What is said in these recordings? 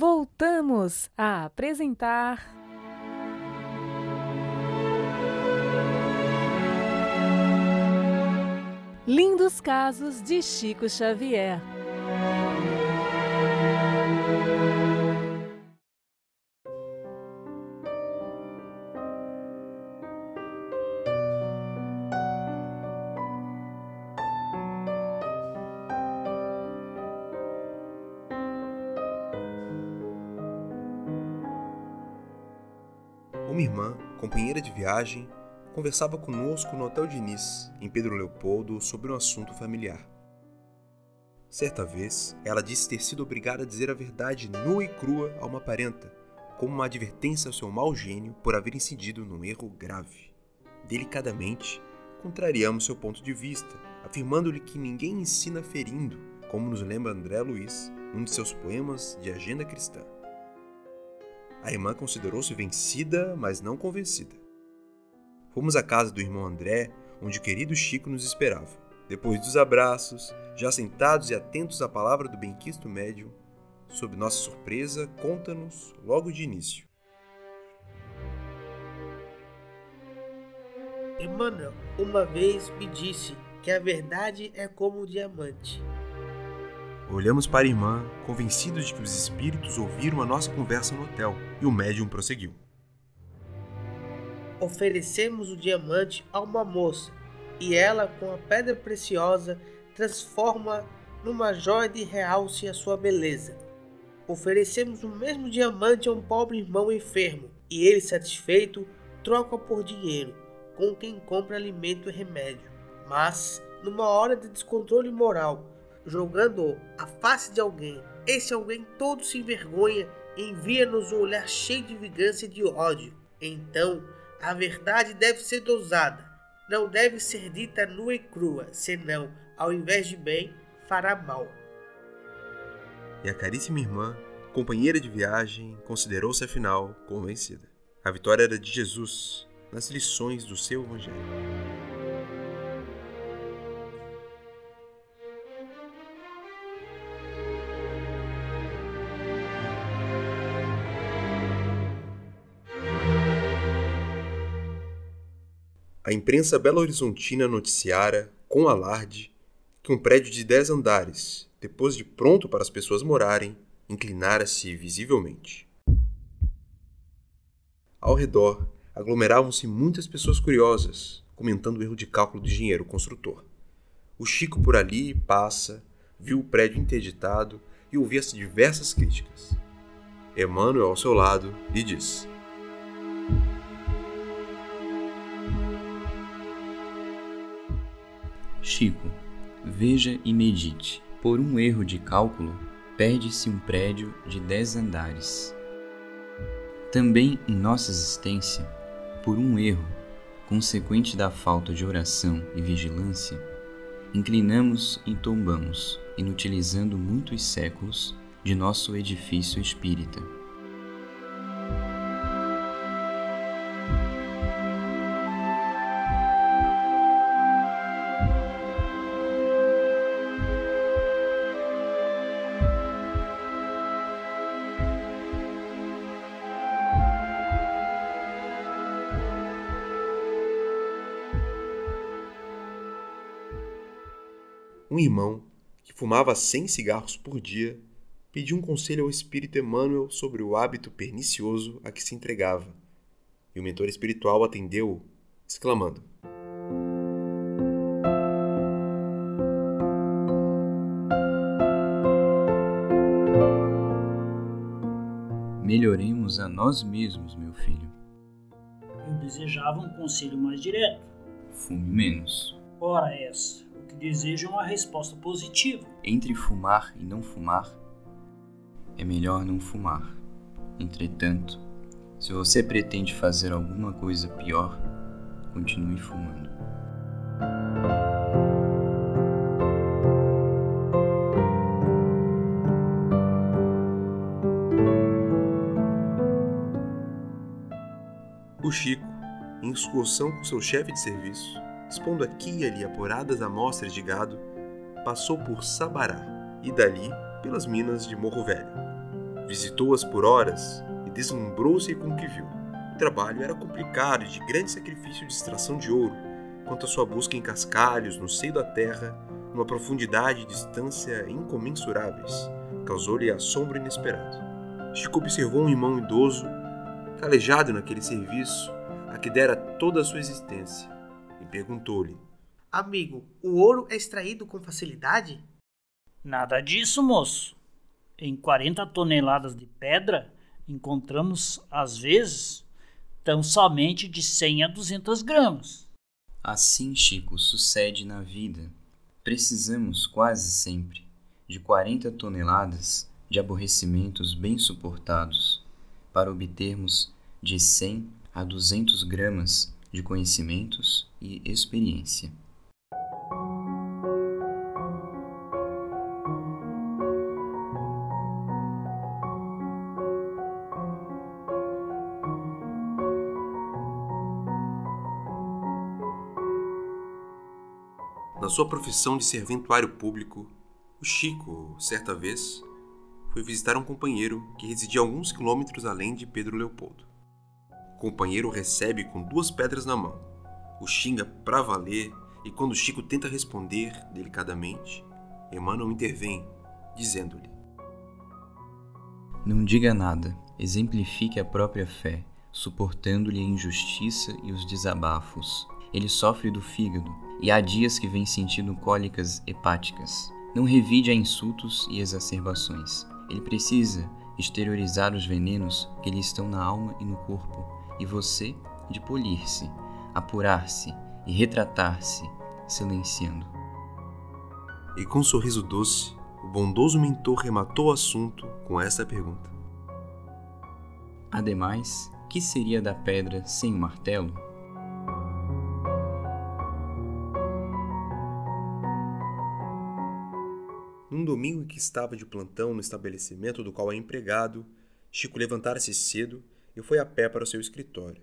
voltamos a apresentar. Lindos casos de Chico Xavier. Uma irmã, companheira de viagem, conversava conosco no Hotel Diniz, em Pedro Leopoldo, sobre um assunto familiar. Certa vez, ela disse ter sido obrigada a dizer a verdade nua e crua a uma parenta, como uma advertência ao seu mau gênio por haver incidido num erro grave. Delicadamente, contrariamos seu ponto de vista, afirmando-lhe que ninguém ensina ferindo, como nos lembra André Luiz, num de seus poemas de agenda cristã. A irmã considerou-se vencida, mas não convencida. Fomos à casa do irmão André, onde o querido Chico nos esperava. Depois dos abraços, já sentados e atentos à palavra do benquisto médium, sob nossa surpresa, conta-nos logo de início. Emmanuel uma vez me disse que a verdade é como o diamante. Olhamos para a irmã, convencidos de que os espíritos ouviram a nossa conversa no hotel, e o médium prosseguiu. Oferecemos o diamante a uma moça, e ela, com a pedra preciosa, transforma numa joia de realce a sua beleza. Oferecemos o mesmo diamante a um pobre irmão enfermo, e ele, satisfeito, troca por dinheiro, com quem compra alimento e remédio. Mas, numa hora de descontrole moral, jogando a face de alguém. Esse alguém todo se envergonha e envia-nos um olhar cheio de vingança e de ódio. Então, a verdade deve ser dosada, não deve ser dita nua e crua, senão, ao invés de bem, fará mal. E a caríssima irmã, companheira de viagem, considerou-se afinal convencida. A vitória era de Jesus nas lições do seu Evangelho. A imprensa belo-horizontina noticiara, com alarde, que um prédio de dez andares, depois de pronto para as pessoas morarem, inclinara-se visivelmente. Ao redor, aglomeravam-se muitas pessoas curiosas, comentando o erro de cálculo do engenheiro construtor. O Chico por ali passa, viu o prédio interditado e ouvia-se diversas críticas. Emmanuel, ao seu lado, lhe disse: Chico, veja e medite. Por um erro de cálculo, perde-se um prédio de dez andares. Também em nossa existência, por um erro, consequente da falta de oração e vigilância, inclinamos e tombamos, inutilizando muitos séculos de nosso edifício espírita. Um irmão, que fumava cem cigarros por dia, pediu um conselho ao espírito Emmanuel sobre o hábito pernicioso a que se entregava. E o mentor espiritual atendeu-o, exclamando: Melhoremos a nós mesmos, meu filho. Eu desejava um conselho mais direto. Fume menos. Ora essa, que desejo é uma resposta positiva. Entre fumar e não fumar, é melhor não fumar. Entretanto, se você pretende fazer alguma coisa pior, continue fumando. O Chico, em excursão com seu chefe de serviço, expondo aqui e ali apuradas amostras de gado, passou por Sabará e dali pelas minas de Morro Velho. Visitou-as por horas e deslumbrou-se com o que viu. O trabalho era complicado e de grande sacrifício de extração de ouro, quanto à sua busca em cascalhos no seio da terra, numa profundidade e distância incomensuráveis, causou-lhe assombro inesperado. Chico observou um irmão idoso, calejado naquele serviço, a que dera toda a sua existência, e perguntou-lhe: Amigo, o ouro é extraído com facilidade? Nada disso, moço. Em 40 toneladas de pedra, encontramos, às vezes, tão somente de 100 a 200 gramas. Assim, Chico, sucede na vida. Precisamos quase sempre de 40 toneladas de aborrecimentos bem suportados para obtermos de 100 a 200 gramas de conhecimentos e experiência. Na sua profissão de serventuário público, o Chico, certa vez, foi visitar um companheiro que residia alguns quilômetros além de Pedro Leopoldo. Companheiro recebe com duas pedras na mão, o xinga pra valer e quando Chico tenta responder delicadamente, Emmanuel intervém, dizendo-lhe: Não diga nada, exemplifique a própria fé, suportando-lhe a injustiça e os desabafos. Ele sofre do fígado e há dias que vem sentindo cólicas hepáticas. Não revide a insultos e exacerbações. Ele precisa exteriorizar os venenos que lhe estão na alma e no corpo, e você de polir-se, apurar-se e retratar-se, silenciando. E com um sorriso doce, o bondoso mentor rematou o assunto com esta pergunta: Ademais, que seria da pedra sem o martelo? Num domingo em que estava de plantão no estabelecimento do qual é empregado, Chico levantara-se cedo e foi a pé para o seu escritório.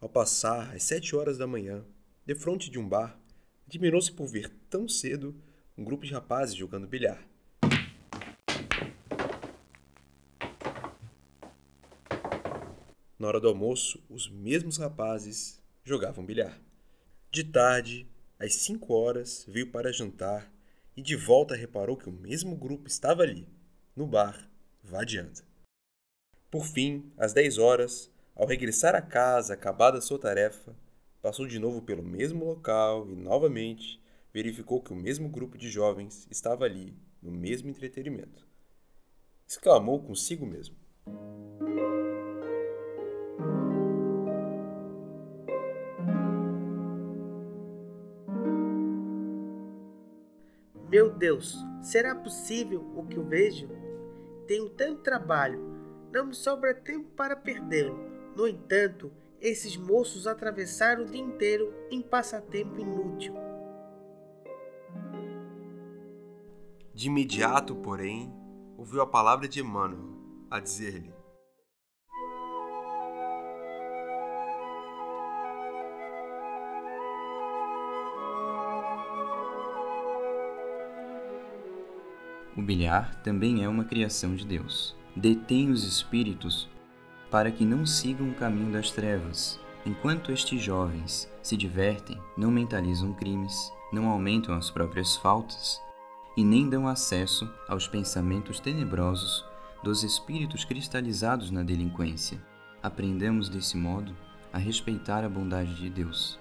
Ao passar às sete horas da manhã, defronte de um bar, admirou-se por ver tão cedo um grupo de rapazes jogando bilhar. Na hora do almoço, os mesmos rapazes jogavam bilhar. De tarde, às cinco horas, veio para jantar e de volta reparou que o mesmo grupo estava ali, no bar, vadiando. Por fim, às dez horas, ao regressar à casa acabada a sua tarefa, passou de novo pelo mesmo local e novamente verificou que o mesmo grupo de jovens estava ali, no mesmo entretenimento. Exclamou consigo mesmo: Meu Deus, será possível o que eu vejo? Tenho tanto trabalho, não me sobra tempo para perdê-lo. No entanto, esses moços atravessaram o dia inteiro em passatempo inútil. De imediato, porém, ouviu a palavra de Emmanuel, a dizer-lhe: O bilhar também é uma criação de Deus. Detém os espíritos para que não sigam o caminho das trevas. Enquanto estes jovens se divertem, não mentalizam crimes, não aumentam as próprias faltas e nem dão acesso aos pensamentos tenebrosos dos espíritos cristalizados na delinquência. Aprendamos desse modo a respeitar a bondade de Deus.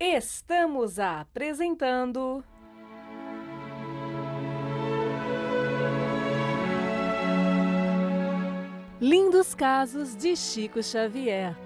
Estamos apresentando. Lindos Casos de Chico Xavier.